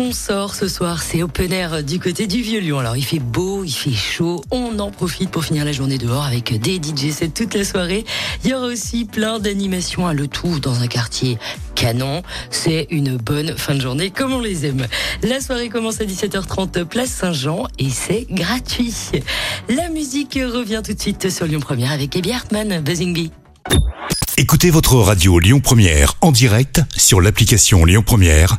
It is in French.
On sort ce soir, c'est open air du côté du Vieux-Lyon. Alors il fait beau, il fait chaud, on en profite pour finir la journée dehors avec des DJ c'est toute la soirée. Il y aura aussi plein d'animations à le tout dans un quartier canon. C'est une bonne fin de journée comme on les aime. La soirée commence à 17h30 place Saint-Jean et c'est gratuit. La musique revient tout de suite sur Lyon Première avec Ebi Hartmann, Buzzingy. Écoutez votre radio Lyon Première en direct sur l'application Lyon Première,